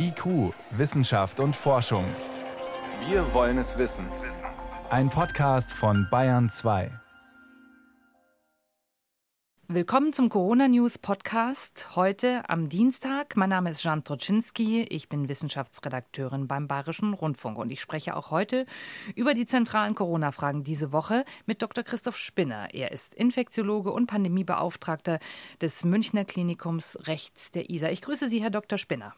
IQ, Wissenschaft und Forschung. Wir wollen es wissen. Ein Podcast von Bayern 2. Willkommen zum Corona News Podcast. Heute am Dienstag. Mein Name ist Jan Troczynski. Ich bin Wissenschaftsredakteurin beim Bayerischen Rundfunk und ich spreche auch heute über die zentralen Corona-Fragen diese Woche mit Dr. Christoph Spinner. Er ist Infektiologe und Pandemiebeauftragter des Münchner Klinikums rechts der ISA. Ich grüße Sie, Herr Dr. Spinner.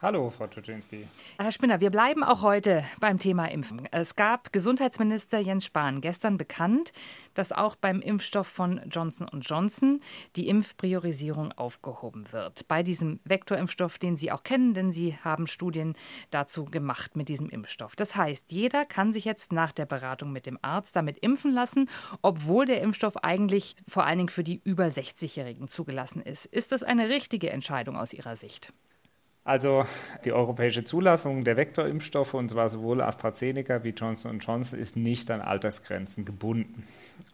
Hallo, Frau Tuczynski. Herr Spinner, wir bleiben auch heute beim Thema Impfen. Es gab Gesundheitsminister Jens Spahn gestern bekannt, dass auch beim Impfstoff von Johnson Johnson die Impfpriorisierung aufgehoben wird. Bei diesem Vektorimpfstoff, den Sie auch kennen, denn Sie haben Studien dazu gemacht mit diesem Impfstoff. Das heißt, jeder kann sich jetzt nach der Beratung mit dem Arzt damit impfen lassen, obwohl der Impfstoff eigentlich vor allen Dingen für die über 60-Jährigen zugelassen ist. Ist das eine richtige Entscheidung aus Ihrer Sicht? Also die europäische Zulassung der Vektorimpfstoffe, und zwar sowohl AstraZeneca wie Johnson Johnson, ist nicht an Altersgrenzen gebunden.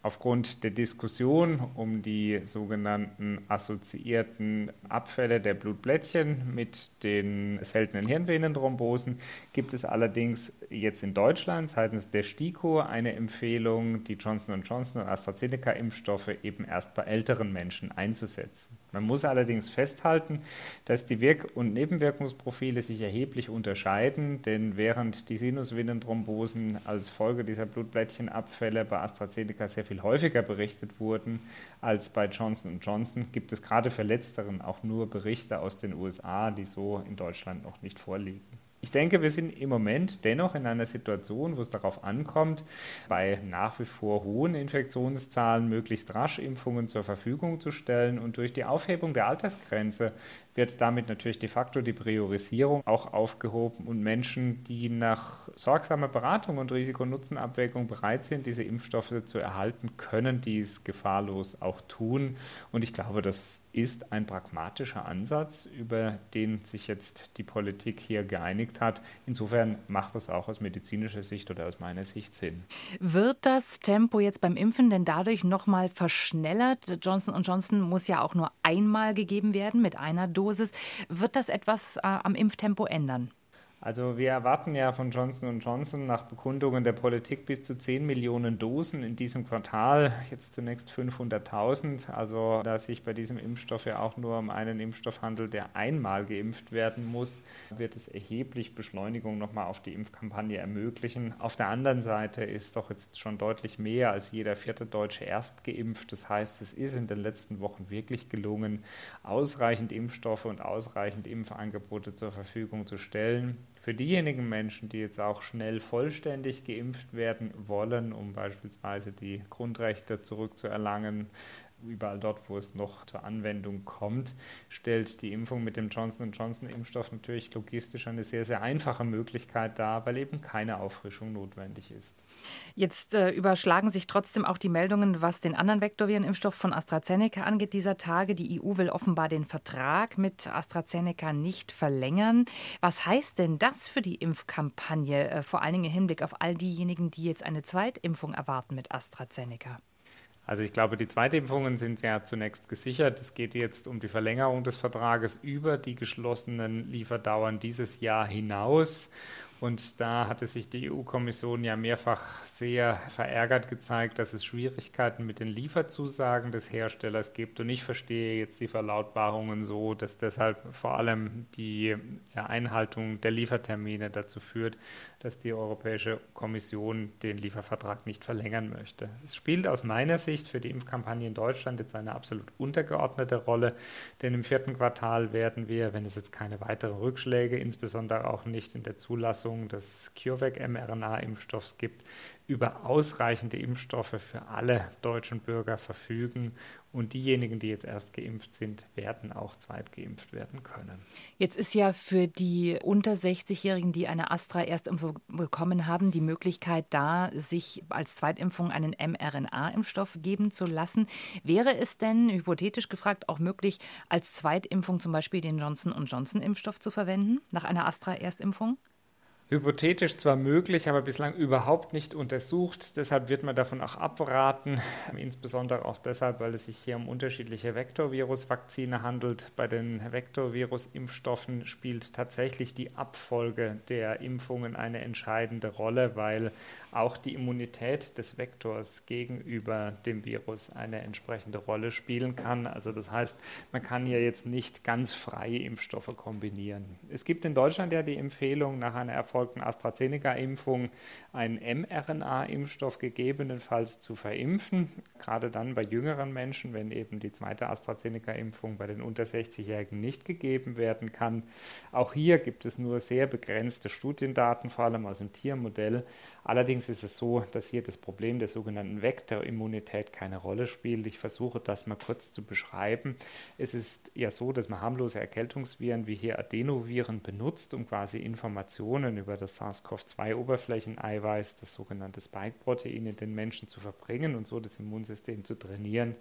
Aufgrund der Diskussion um die sogenannten assoziierten Abfälle der Blutblättchen mit den seltenen Hirnvenenthrombosen gibt es allerdings jetzt in Deutschland seitens der STIKO eine Empfehlung, die Johnson Johnson und AstraZeneca-Impfstoffe eben erst bei älteren Menschen einzusetzen. Man muss allerdings festhalten, dass die Wirk- und Nebenwirkungen Nebenwirkungsprofile sich erheblich unterscheiden, denn während die Sinusvenenthrombosen als Folge dieser Blutblättchenabfälle bei AstraZeneca sehr viel häufiger berichtet wurden als bei Johnson Johnson, gibt es gerade für letzteren auch nur Berichte aus den USA, die so in Deutschland noch nicht vorliegen. Ich denke, wir sind im Moment dennoch in einer Situation, wo es darauf ankommt, bei nach wie vor hohen Infektionszahlen möglichst rasch Impfungen zur Verfügung zu stellen. Und durch die Aufhebung der Altersgrenze wird damit natürlich de facto die Priorisierung auch aufgehoben und Menschen, die nach sorgsamer Beratung und Risiko-Nutzen-Abwägung bereit sind, diese Impfstoffe zu erhalten, können dies gefahrlos auch tun. Und ich glaube, das ist ein pragmatischer Ansatz, über den sich jetzt die Politik hier geeinigt hat. Insofern macht das auch aus medizinischer Sicht oder aus meiner Sicht Sinn. Wird das Tempo jetzt beim Impfen denn dadurch nochmal verschnellert? Johnson Johnson muss ja auch nur einmal gegeben werden mit einer Dosis. Dosis. Wird das etwas äh, am Impftempo ändern? Also wir erwarten ja von Johnson Johnson nach Bekundungen der Politik bis zu 10 Millionen Dosen in diesem Quartal, jetzt zunächst 500.000. Also da sich bei diesem Impfstoff ja auch nur um einen Impfstoff handelt, der einmal geimpft werden muss, wird es erheblich Beschleunigung nochmal auf die Impfkampagne ermöglichen. Auf der anderen Seite ist doch jetzt schon deutlich mehr als jeder vierte Deutsche erst geimpft. Das heißt, es ist in den letzten Wochen wirklich gelungen, ausreichend Impfstoffe und ausreichend Impfangebote zur Verfügung zu stellen für diejenigen Menschen, die jetzt auch schnell vollständig geimpft werden wollen, um beispielsweise die Grundrechte zurückzuerlangen, überall dort, wo es noch zur Anwendung kommt, stellt die Impfung mit dem Johnson Johnson Impfstoff natürlich logistisch eine sehr, sehr einfache Möglichkeit dar, weil eben keine Auffrischung notwendig ist. Jetzt äh, überschlagen sich trotzdem auch die Meldungen, was den anderen Vektorvirenimpfstoff von AstraZeneca angeht dieser Tage. Die EU will offenbar den Vertrag mit AstraZeneca nicht verlängern. Was heißt denn das für die Impfkampagne, äh, vor allen Dingen im Hinblick auf all diejenigen, die jetzt eine Zweitimpfung erwarten mit AstraZeneca? Also ich glaube, die Zweitimpfungen sind ja zunächst gesichert. Es geht jetzt um die Verlängerung des Vertrages über die geschlossenen Lieferdauern dieses Jahr hinaus. Und da hatte sich die EU-Kommission ja mehrfach sehr verärgert gezeigt, dass es Schwierigkeiten mit den Lieferzusagen des Herstellers gibt. Und ich verstehe jetzt die Verlautbarungen so, dass deshalb vor allem die Einhaltung der Liefertermine dazu führt, dass die Europäische Kommission den Liefervertrag nicht verlängern möchte. Es spielt aus meiner Sicht für die Impfkampagne in Deutschland jetzt eine absolut untergeordnete Rolle, denn im vierten Quartal werden wir, wenn es jetzt keine weiteren Rückschläge, insbesondere auch nicht in der Zulassung des CureVac-mRNA-Impfstoffs gibt, über ausreichende Impfstoffe für alle deutschen Bürger verfügen. Und diejenigen, die jetzt erst geimpft sind, werden auch zweitgeimpft werden können. Jetzt ist ja für die unter 60-Jährigen, die eine Astra-Erstimpfung bekommen haben, die Möglichkeit da, sich als Zweitimpfung einen mRNA-Impfstoff geben zu lassen. Wäre es denn, hypothetisch gefragt, auch möglich, als Zweitimpfung zum Beispiel den Johnson-Johnson-Impfstoff zu verwenden, nach einer Astra-Erstimpfung? Hypothetisch zwar möglich, aber bislang überhaupt nicht untersucht. Deshalb wird man davon auch abraten, insbesondere auch deshalb, weil es sich hier um unterschiedliche Vektorvirus-Vakzine handelt. Bei den Vektorvirus-Impfstoffen spielt tatsächlich die Abfolge der Impfungen eine entscheidende Rolle, weil auch die Immunität des Vektors gegenüber dem Virus eine entsprechende Rolle spielen kann. Also das heißt, man kann hier jetzt nicht ganz freie Impfstoffe kombinieren. Es gibt in Deutschland ja die Empfehlung, nach einer erfolgten AstraZeneca-Impfung einen mRNA-Impfstoff gegebenenfalls zu verimpfen, gerade dann bei jüngeren Menschen, wenn eben die zweite AstraZeneca-Impfung bei den unter 60-Jährigen nicht gegeben werden kann. Auch hier gibt es nur sehr begrenzte Studiendaten, vor allem aus dem Tiermodell. Allerdings ist es so, dass hier das Problem der sogenannten Vektorimmunität keine Rolle spielt. Ich versuche das mal kurz zu beschreiben. Es ist ja so, dass man harmlose Erkältungsviren wie hier Adenoviren benutzt, um quasi Informationen über das SARS-CoV-2-Oberflächeneiweiß, das sogenannte Spike-Protein, in den Menschen zu verbringen und so das Immunsystem zu trainieren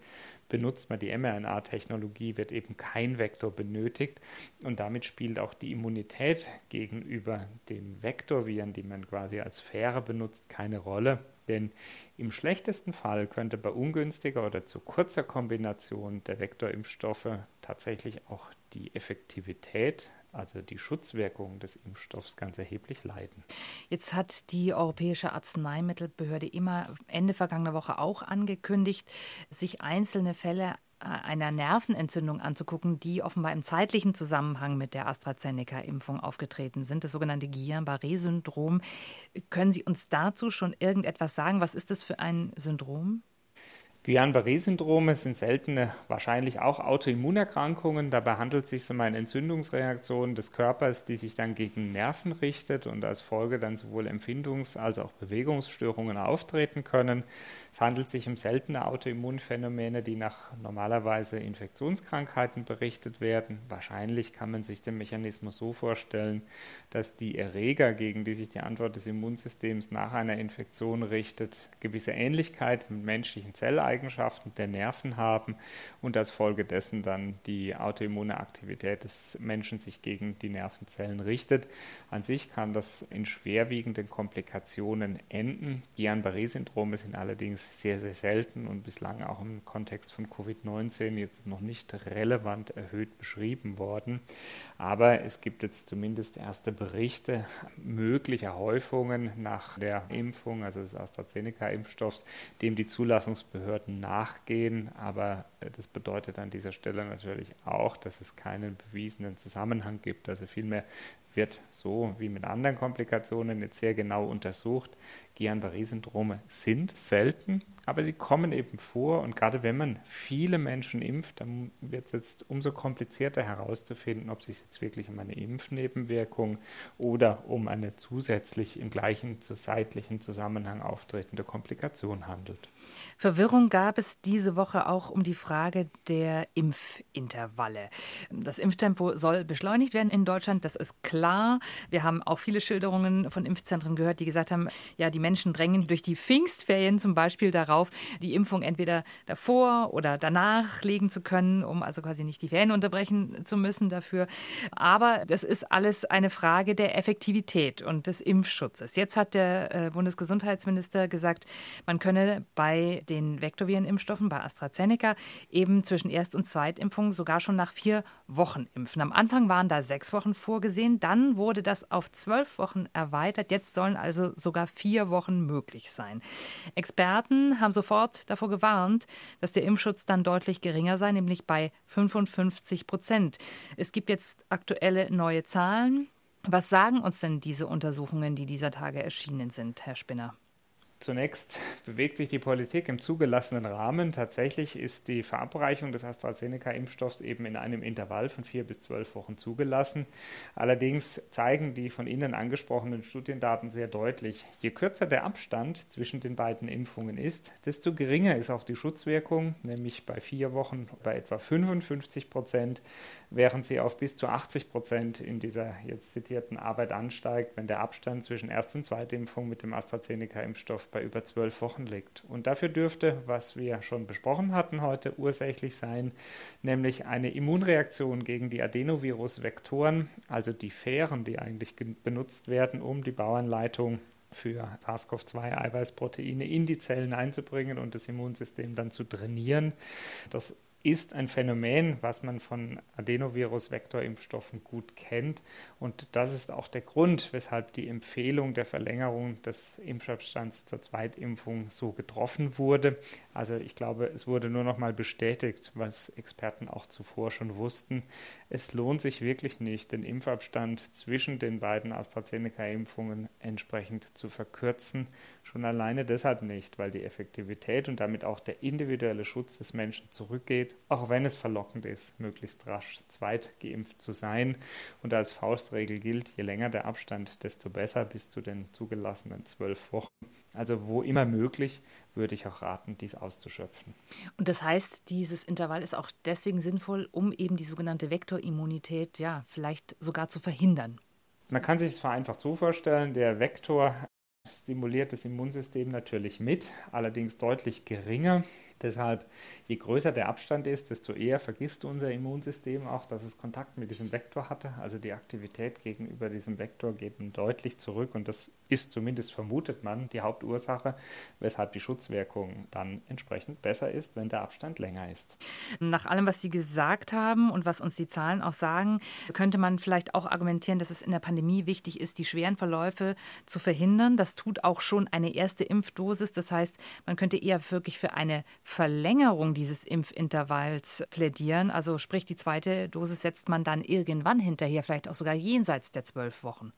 benutzt man die mRNA-Technologie, wird eben kein Vektor benötigt und damit spielt auch die Immunität gegenüber den Vektorviren, die man quasi als Fähre benutzt, keine Rolle. Denn im schlechtesten Fall könnte bei ungünstiger oder zu kurzer Kombination der Vektorimpfstoffe tatsächlich auch die Effektivität also die Schutzwirkung des Impfstoffs ganz erheblich leiden. Jetzt hat die Europäische Arzneimittelbehörde immer Ende vergangener Woche auch angekündigt, sich einzelne Fälle einer Nervenentzündung anzugucken, die offenbar im zeitlichen Zusammenhang mit der AstraZeneca-Impfung aufgetreten sind, das sogenannte Guillain-Barré-Syndrom. Können Sie uns dazu schon irgendetwas sagen? Was ist das für ein Syndrom? Guillain-Barré-Syndrome sind seltene, wahrscheinlich auch Autoimmunerkrankungen. Dabei handelt es sich um eine Entzündungsreaktion des Körpers, die sich dann gegen Nerven richtet und als Folge dann sowohl Empfindungs- als auch Bewegungsstörungen auftreten können. Es handelt sich um seltene Autoimmunphänomene, die nach normalerweise Infektionskrankheiten berichtet werden. Wahrscheinlich kann man sich den Mechanismus so vorstellen, dass die Erreger, gegen die sich die Antwort des Immunsystems nach einer Infektion richtet, gewisse Ähnlichkeit mit menschlichen Zelleigenschaften Eigenschaften der Nerven haben und als Folge dessen dann die autoimmune Aktivität des Menschen sich gegen die Nervenzellen richtet. An sich kann das in schwerwiegenden Komplikationen enden. Guillain-Barré-Syndrome sind allerdings sehr, sehr selten und bislang auch im Kontext von Covid-19 jetzt noch nicht relevant erhöht beschrieben worden. Aber es gibt jetzt zumindest erste Berichte möglicher Häufungen nach der Impfung, also des AstraZeneca-Impfstoffs, dem die Zulassungsbehörden Behörden nachgehen, aber das bedeutet an dieser Stelle natürlich auch, dass es keinen bewiesenen Zusammenhang gibt. Also vielmehr wird so wie mit anderen Komplikationen jetzt sehr genau untersucht. Guillain-Barré-Syndrome sind selten, aber sie kommen eben vor. Und gerade wenn man viele Menschen impft, dann wird es jetzt umso komplizierter herauszufinden, ob es sich jetzt wirklich um eine Impfnebenwirkung oder um eine zusätzlich im gleichen zu seitlichen Zusammenhang auftretende Komplikation handelt. Verwirrung gab es diese Woche auch um die Frage der Impfintervalle. Das Impftempo soll beschleunigt werden in Deutschland, das ist klar. Wir haben auch viele Schilderungen von Impfzentren gehört, die gesagt haben, ja, die Menschen drängen durch die Pfingstferien zum Beispiel darauf, die Impfung entweder davor oder danach legen zu können, um also quasi nicht die Ferien unterbrechen zu müssen dafür. Aber das ist alles eine Frage der Effektivität und des Impfschutzes. Jetzt hat der äh, Bundesgesundheitsminister gesagt, man könne bei den Vektorvirenimpfstoffen bei AstraZeneca eben zwischen Erst- und Zweitimpfung sogar schon nach vier Wochen impfen. Am Anfang waren da sechs Wochen vorgesehen, dann wurde das auf zwölf Wochen erweitert. Jetzt sollen also sogar vier Wochen möglich sein. Experten haben sofort davor gewarnt, dass der Impfschutz dann deutlich geringer sei, nämlich bei 55 Prozent. Es gibt jetzt aktuelle neue Zahlen. Was sagen uns denn diese Untersuchungen, die dieser Tage erschienen sind, Herr Spinner? Zunächst bewegt sich die Politik im zugelassenen Rahmen. Tatsächlich ist die Verabreichung des AstraZeneca-Impfstoffs eben in einem Intervall von vier bis zwölf Wochen zugelassen. Allerdings zeigen die von Ihnen angesprochenen Studiendaten sehr deutlich, je kürzer der Abstand zwischen den beiden Impfungen ist, desto geringer ist auch die Schutzwirkung, nämlich bei vier Wochen bei etwa 55 Prozent, während sie auf bis zu 80 Prozent in dieser jetzt zitierten Arbeit ansteigt, wenn der Abstand zwischen Erst- und Zweitimpfung mit dem AstraZeneca-Impfstoff bei über zwölf Wochen liegt. Und dafür dürfte, was wir schon besprochen hatten heute, ursächlich sein, nämlich eine Immunreaktion gegen die Adenovirus-Vektoren, also die Fähren, die eigentlich benutzt werden, um die Bauanleitung für SARS-CoV-2-Eiweißproteine in die Zellen einzubringen und das Immunsystem dann zu trainieren. Das ist ein Phänomen, was man von Adenovirus-Vektorimpfstoffen gut kennt. Und das ist auch der Grund, weshalb die Empfehlung der Verlängerung des Impfabstands zur Zweitimpfung so getroffen wurde. Also ich glaube, es wurde nur noch mal bestätigt, was Experten auch zuvor schon wussten. Es lohnt sich wirklich nicht, den Impfabstand zwischen den beiden AstraZeneca-Impfungen entsprechend zu verkürzen. Schon alleine deshalb nicht, weil die Effektivität und damit auch der individuelle Schutz des Menschen zurückgeht, auch wenn es verlockend ist, möglichst rasch zweitgeimpft zu sein. Und als Faustregel gilt, je länger der Abstand, desto besser bis zu den zugelassenen zwölf Wochen. Also wo immer möglich, würde ich auch raten, dies auszuschöpfen. Und das heißt, dieses Intervall ist auch deswegen sinnvoll, um eben die sogenannte Vektorimmunität ja vielleicht sogar zu verhindern. Man kann sich es vereinfacht so vorstellen, der Vektor stimuliert das Immunsystem natürlich mit, allerdings deutlich geringer. Deshalb, je größer der Abstand ist, desto eher vergisst unser Immunsystem auch, dass es Kontakt mit diesem Vektor hatte. Also die Aktivität gegenüber diesem Vektor geht deutlich zurück und das ist zumindest vermutet man die Hauptursache, weshalb die Schutzwirkung dann entsprechend besser ist, wenn der Abstand länger ist. Nach allem, was Sie gesagt haben und was uns die Zahlen auch sagen, könnte man vielleicht auch argumentieren, dass es in der Pandemie wichtig ist, die schweren Verläufe zu verhindern. Das tut auch schon eine erste Impfdosis. Das heißt, man könnte eher wirklich für eine Verlängerung dieses Impfintervalls plädieren. Also sprich, die zweite Dosis setzt man dann irgendwann hinterher, vielleicht auch sogar jenseits der zwölf Wochen.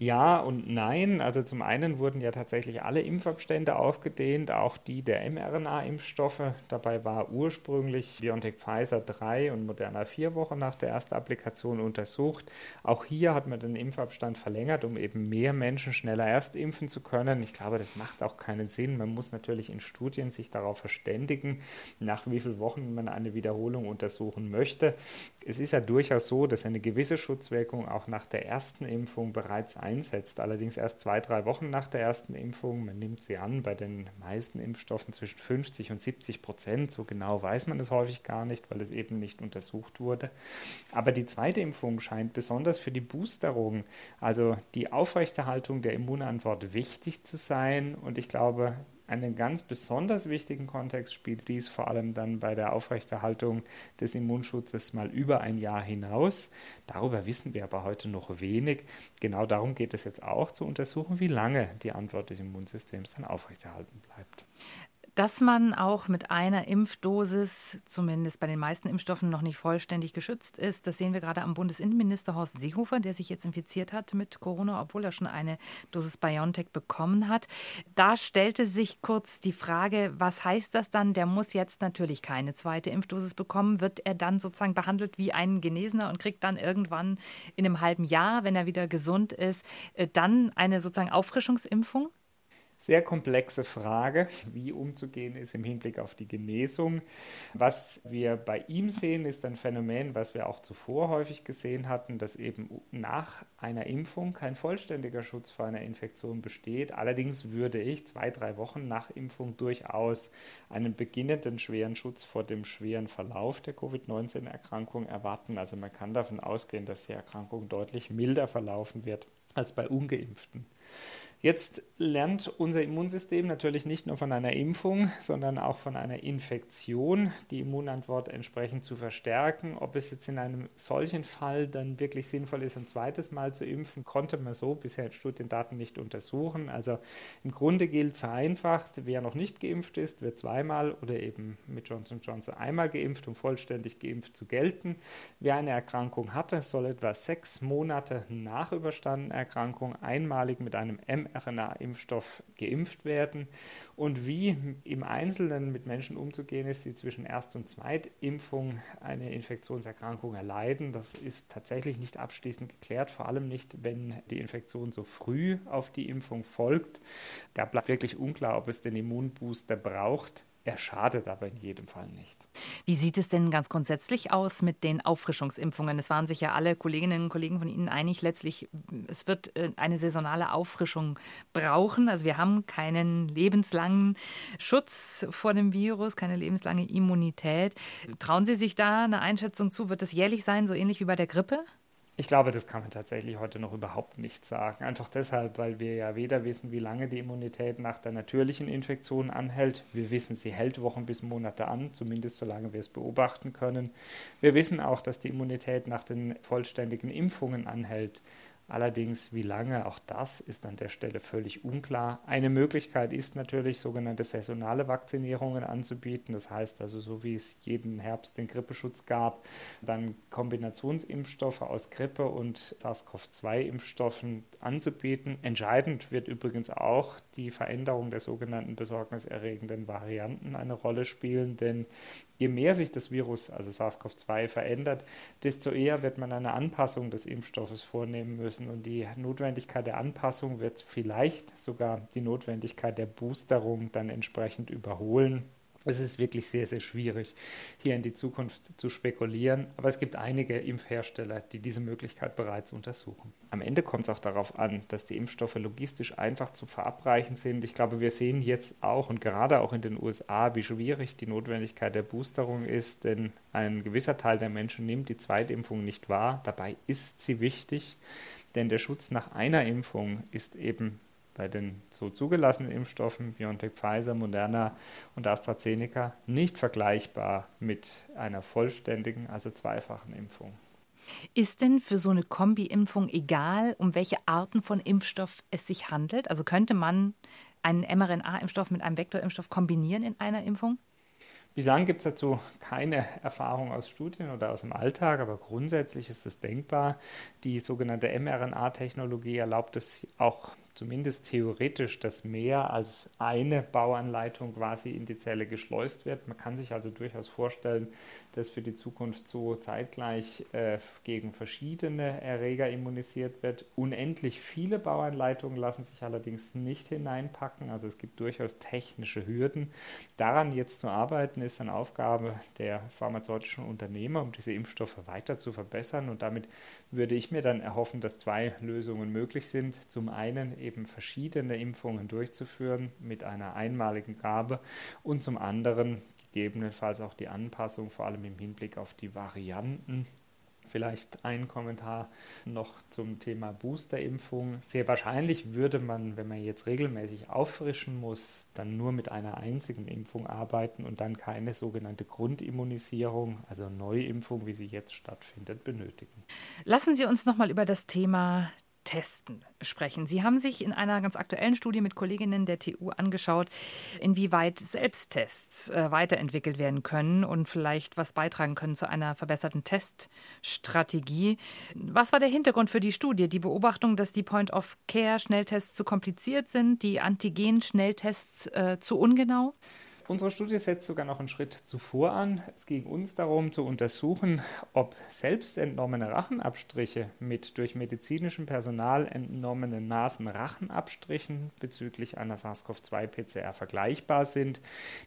Ja und nein. Also zum einen wurden ja tatsächlich alle Impfabstände aufgedehnt, auch die der mRNA-Impfstoffe. Dabei war ursprünglich BioNTech Pfizer drei und Moderna vier Wochen nach der ersten Applikation untersucht. Auch hier hat man den Impfabstand verlängert, um eben mehr Menschen schneller erst impfen zu können. Ich glaube, das macht auch keinen Sinn. Man muss natürlich in Studien sich darauf verständigen, nach wie vielen Wochen man eine Wiederholung untersuchen möchte. Es ist ja durchaus so, dass eine gewisse Schutzwirkung auch nach der ersten Impfung bereits einsetzt. Allerdings erst zwei, drei Wochen nach der ersten Impfung. Man nimmt sie an bei den meisten Impfstoffen zwischen 50 und 70 Prozent. So genau weiß man es häufig gar nicht, weil es eben nicht untersucht wurde. Aber die zweite Impfung scheint besonders für die Boosterung, also die Aufrechterhaltung der Immunantwort wichtig zu sein. Und ich glaube, einen ganz besonders wichtigen Kontext spielt dies vor allem dann bei der Aufrechterhaltung des Immunschutzes mal über ein Jahr hinaus. Darüber wissen wir aber heute noch wenig. Genau darum geht es jetzt auch, zu untersuchen, wie lange die Antwort des Immunsystems dann aufrechterhalten bleibt. Dass man auch mit einer Impfdosis, zumindest bei den meisten Impfstoffen, noch nicht vollständig geschützt ist, das sehen wir gerade am Bundesinnenminister Horst Seehofer, der sich jetzt infiziert hat mit Corona, obwohl er schon eine Dosis BioNTech bekommen hat. Da stellte sich kurz die Frage, was heißt das dann? Der muss jetzt natürlich keine zweite Impfdosis bekommen. Wird er dann sozusagen behandelt wie ein Genesener und kriegt dann irgendwann in einem halben Jahr, wenn er wieder gesund ist, äh, dann eine sozusagen Auffrischungsimpfung? Sehr komplexe Frage, wie umzugehen ist im Hinblick auf die Genesung. Was wir bei ihm sehen, ist ein Phänomen, was wir auch zuvor häufig gesehen hatten, dass eben nach einer Impfung kein vollständiger Schutz vor einer Infektion besteht. Allerdings würde ich zwei, drei Wochen nach Impfung durchaus einen beginnenden schweren Schutz vor dem schweren Verlauf der Covid-19-Erkrankung erwarten. Also man kann davon ausgehen, dass die Erkrankung deutlich milder verlaufen wird als bei ungeimpften. Jetzt lernt unser Immunsystem natürlich nicht nur von einer Impfung, sondern auch von einer Infektion, die Immunantwort entsprechend zu verstärken. Ob es jetzt in einem solchen Fall dann wirklich sinnvoll ist, ein zweites Mal zu impfen, konnte man so bisher in Studiendaten nicht untersuchen. Also im Grunde gilt vereinfacht, wer noch nicht geimpft ist, wird zweimal oder eben mit Johnson Johnson einmal geimpft, um vollständig geimpft zu gelten. Wer eine Erkrankung hatte, soll etwa sechs Monate nach überstandener Erkrankung einmalig mit einem mRNA mRNA-Impfstoff geimpft werden und wie im Einzelnen mit Menschen umzugehen ist, die zwischen Erst- und Zweitimpfung eine Infektionserkrankung erleiden. Das ist tatsächlich nicht abschließend geklärt, vor allem nicht, wenn die Infektion so früh auf die Impfung folgt. Da bleibt wirklich unklar, ob es den Immunbooster braucht. Er schadet aber in jedem Fall nicht. Wie sieht es denn ganz grundsätzlich aus mit den Auffrischungsimpfungen? Es waren sich ja alle Kolleginnen und Kollegen von Ihnen einig, letztlich, es wird äh, eine saisonale Auffrischung brauchen. Also wir haben keinen lebenslangen Schutz vor dem Virus, keine lebenslange Immunität. Trauen Sie sich da eine Einschätzung zu? Wird es jährlich sein, so ähnlich wie bei der Grippe? Ich glaube, das kann man tatsächlich heute noch überhaupt nicht sagen. Einfach deshalb, weil wir ja weder wissen, wie lange die Immunität nach der natürlichen Infektion anhält. Wir wissen, sie hält Wochen bis Monate an, zumindest solange wir es beobachten können. Wir wissen auch, dass die Immunität nach den vollständigen Impfungen anhält. Allerdings, wie lange, auch das ist an der Stelle völlig unklar. Eine Möglichkeit ist natürlich, sogenannte saisonale Vakzinierungen anzubieten. Das heißt also, so wie es jeden Herbst den Grippeschutz gab, dann Kombinationsimpfstoffe aus Grippe und SARS-CoV-2-Impfstoffen anzubieten. Entscheidend wird übrigens auch die Veränderung der sogenannten besorgniserregenden Varianten eine Rolle spielen, denn je mehr sich das Virus, also SARS-CoV-2, verändert, desto eher wird man eine Anpassung des Impfstoffes vornehmen müssen. Und die Notwendigkeit der Anpassung wird vielleicht sogar die Notwendigkeit der Boosterung dann entsprechend überholen. Es ist wirklich sehr, sehr schwierig, hier in die Zukunft zu spekulieren. Aber es gibt einige Impfhersteller, die diese Möglichkeit bereits untersuchen. Am Ende kommt es auch darauf an, dass die Impfstoffe logistisch einfach zu verabreichen sind. Ich glaube, wir sehen jetzt auch und gerade auch in den USA, wie schwierig die Notwendigkeit der Boosterung ist, denn ein gewisser Teil der Menschen nimmt die Zweitimpfung nicht wahr. Dabei ist sie wichtig, denn der Schutz nach einer Impfung ist eben bei den so zugelassenen Impfstoffen BioNTech, Pfizer, Moderna und AstraZeneca nicht vergleichbar mit einer vollständigen, also zweifachen Impfung. Ist denn für so eine Kombi-Impfung egal, um welche Arten von Impfstoff es sich handelt? Also könnte man einen mRNA-Impfstoff mit einem Vektorimpfstoff kombinieren in einer Impfung? Bislang gibt es dazu keine Erfahrung aus Studien oder aus dem Alltag, aber grundsätzlich ist es denkbar. Die sogenannte mRNA-Technologie erlaubt es auch zumindest theoretisch, dass mehr als eine Bauanleitung quasi in die Zelle geschleust wird. Man kann sich also durchaus vorstellen, dass für die Zukunft so zeitgleich äh, gegen verschiedene Erreger immunisiert wird. Unendlich viele Bauanleitungen lassen sich allerdings nicht hineinpacken. Also es gibt durchaus technische Hürden. Daran jetzt zu arbeiten, ist eine Aufgabe der pharmazeutischen Unternehmer, um diese Impfstoffe weiter zu verbessern. Und damit würde ich mir dann erhoffen, dass zwei Lösungen möglich sind. Zum einen eben verschiedene Impfungen durchzuführen mit einer einmaligen Gabe und zum anderen gegebenenfalls auch die Anpassung, vor allem im Hinblick auf die Varianten. Vielleicht ein Kommentar noch zum Thema Boosterimpfung. Sehr wahrscheinlich würde man, wenn man jetzt regelmäßig auffrischen muss, dann nur mit einer einzigen Impfung arbeiten und dann keine sogenannte Grundimmunisierung, also Neuimpfung, wie sie jetzt stattfindet, benötigen. Lassen Sie uns noch mal über das Thema Testen sprechen. Sie haben sich in einer ganz aktuellen Studie mit Kolleginnen der TU angeschaut, inwieweit Selbsttests äh, weiterentwickelt werden können und vielleicht was beitragen können zu einer verbesserten Teststrategie. Was war der Hintergrund für die Studie? Die Beobachtung, dass die Point-of-Care-Schnelltests zu kompliziert sind, die Antigen-Schnelltests äh, zu ungenau? Unsere Studie setzt sogar noch einen Schritt zuvor an. Es ging uns darum zu untersuchen, ob selbst entnommene Rachenabstriche mit durch medizinischem Personal entnommenen Nasenrachenabstrichen bezüglich einer SARS-CoV-2-PCR vergleichbar sind.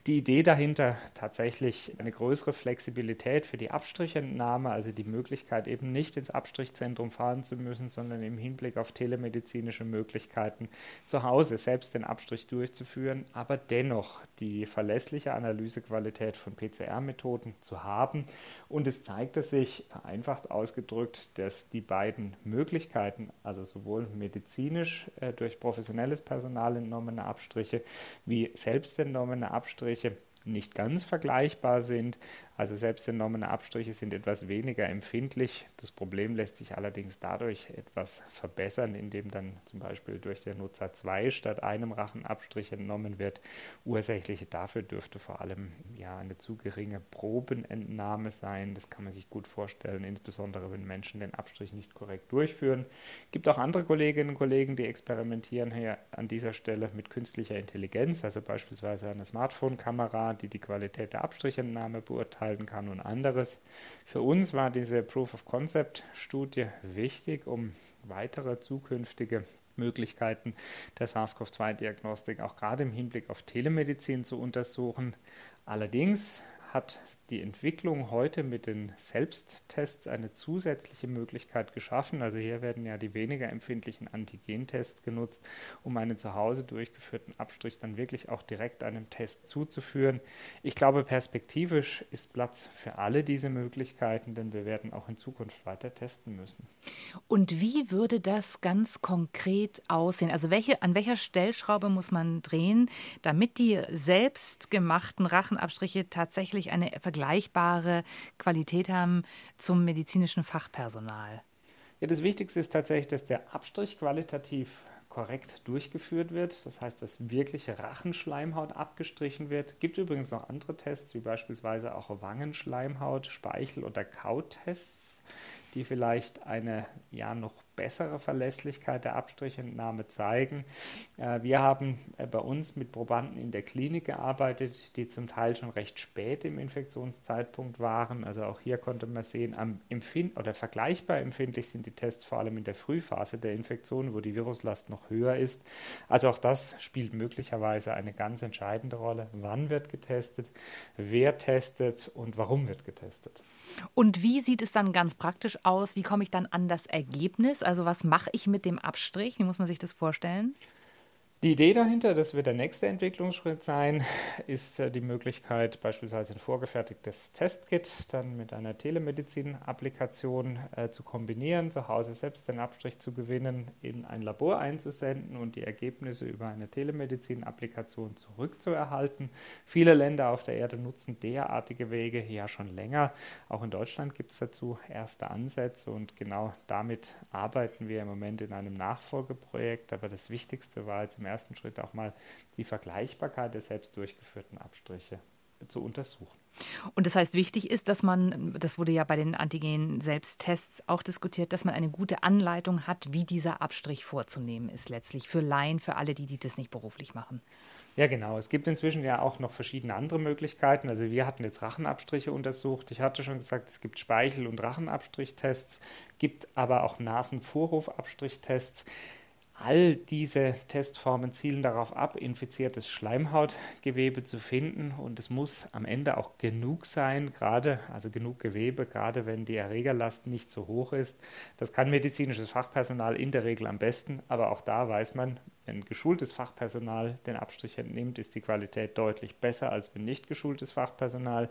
Die Idee dahinter tatsächlich eine größere Flexibilität für die Abstrichentnahme, also die Möglichkeit eben nicht ins Abstrichzentrum fahren zu müssen, sondern im Hinblick auf telemedizinische Möglichkeiten zu Hause selbst den Abstrich durchzuführen, aber dennoch die Verletzung verlässliche Analysequalität von PCR-Methoden zu haben. Und es zeigte sich, vereinfacht ausgedrückt, dass die beiden Möglichkeiten, also sowohl medizinisch äh, durch professionelles Personal entnommene Abstriche wie selbst entnommene Abstriche, nicht ganz vergleichbar sind. Also selbstentnommene Abstriche sind etwas weniger empfindlich. Das Problem lässt sich allerdings dadurch etwas verbessern, indem dann zum Beispiel durch den Nutzer zwei statt einem Rachenabstrich entnommen wird. Ursächlich dafür dürfte vor allem ja eine zu geringe Probenentnahme sein. Das kann man sich gut vorstellen, insbesondere wenn Menschen den Abstrich nicht korrekt durchführen. Es gibt auch andere Kolleginnen und Kollegen, die experimentieren hier an dieser Stelle mit künstlicher Intelligenz, also beispielsweise eine Smartphone-Kamera, die die Qualität der Abstrichentnahme beurteilt halten kann und anderes. Für uns war diese Proof of Concept Studie wichtig, um weitere zukünftige Möglichkeiten der SARS-CoV-2-Diagnostik auch gerade im Hinblick auf Telemedizin zu untersuchen. Allerdings hat die Entwicklung heute mit den Selbsttests eine zusätzliche Möglichkeit geschaffen. Also hier werden ja die weniger empfindlichen Antigentests genutzt, um einen zu Hause durchgeführten Abstrich dann wirklich auch direkt einem Test zuzuführen. Ich glaube, perspektivisch ist Platz für alle diese Möglichkeiten, denn wir werden auch in Zukunft weiter testen müssen. Und wie würde das ganz konkret aussehen? Also welche, an welcher Stellschraube muss man drehen, damit die selbstgemachten Rachenabstriche tatsächlich wirklich eine vergleichbare Qualität haben zum medizinischen Fachpersonal? Ja, das Wichtigste ist tatsächlich, dass der Abstrich qualitativ korrekt durchgeführt wird. Das heißt, dass wirkliche Rachenschleimhaut abgestrichen wird. Es Gibt übrigens noch andere Tests, wie beispielsweise auch Wangenschleimhaut, Speichel- oder Kauttests, die vielleicht eine ja noch bessere Verlässlichkeit der Abstrichentnahme zeigen. Äh, wir haben äh, bei uns mit Probanden in der Klinik gearbeitet, die zum Teil schon recht spät im Infektionszeitpunkt waren. Also auch hier konnte man sehen, am Empfind oder vergleichbar empfindlich sind die Tests vor allem in der Frühphase der Infektion, wo die Viruslast noch höher ist. Also auch das spielt möglicherweise eine ganz entscheidende Rolle. Wann wird getestet, wer testet und warum wird getestet. Und wie sieht es dann ganz praktisch aus? Wie komme ich dann an das Ergebnis? Also was mache ich mit dem Abstrich? Wie muss man sich das vorstellen? Die Idee dahinter, das wird der nächste Entwicklungsschritt sein, ist äh, die Möglichkeit, beispielsweise ein vorgefertigtes Testkit dann mit einer Telemedizin-Applikation äh, zu kombinieren, zu Hause selbst den Abstrich zu gewinnen, in ein Labor einzusenden und die Ergebnisse über eine Telemedizin-Applikation zurückzuerhalten. Viele Länder auf der Erde nutzen derartige Wege ja schon länger. Auch in Deutschland gibt es dazu erste Ansätze und genau damit arbeiten wir im Moment in einem Nachfolgeprojekt. Aber das Wichtigste war jetzt im ersten Schritt auch mal die Vergleichbarkeit der selbst durchgeführten Abstriche zu untersuchen. Und das heißt, wichtig ist, dass man, das wurde ja bei den Antigen-Selbsttests auch diskutiert, dass man eine gute Anleitung hat, wie dieser Abstrich vorzunehmen ist, letztlich für Laien, für alle, die, die das nicht beruflich machen. Ja, genau. Es gibt inzwischen ja auch noch verschiedene andere Möglichkeiten. Also wir hatten jetzt Rachenabstriche untersucht. Ich hatte schon gesagt, es gibt Speichel- und Rachenabstrichttests, gibt aber auch Nasenvorhofabstrichttests. All diese Testformen zielen darauf ab, infiziertes Schleimhautgewebe zu finden und es muss am Ende auch genug sein, gerade also genug Gewebe, gerade wenn die Erregerlast nicht so hoch ist. Das kann medizinisches Fachpersonal in der Regel am besten, aber auch da weiß man, wenn geschultes Fachpersonal den Abstrich entnimmt, ist die Qualität deutlich besser, als wenn nicht geschultes Fachpersonal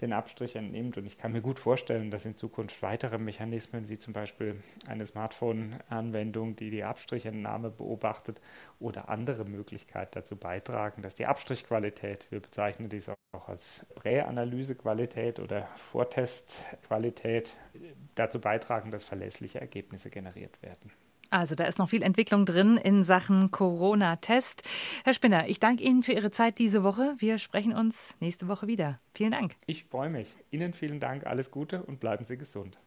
den Abstrich entnimmt. Und ich kann mir gut vorstellen, dass in Zukunft weitere Mechanismen, wie zum Beispiel eine Smartphone-Anwendung, die die Abstrichentnahme beobachtet, oder andere Möglichkeiten dazu beitragen, dass die Abstrichqualität, wir bezeichnen dies auch als Präanalysequalität oder Vortestqualität, dazu beitragen, dass verlässliche Ergebnisse generiert werden. Also da ist noch viel Entwicklung drin in Sachen Corona-Test. Herr Spinner, ich danke Ihnen für Ihre Zeit diese Woche. Wir sprechen uns nächste Woche wieder. Vielen Dank. Ich freue mich. Ihnen vielen Dank, alles Gute und bleiben Sie gesund.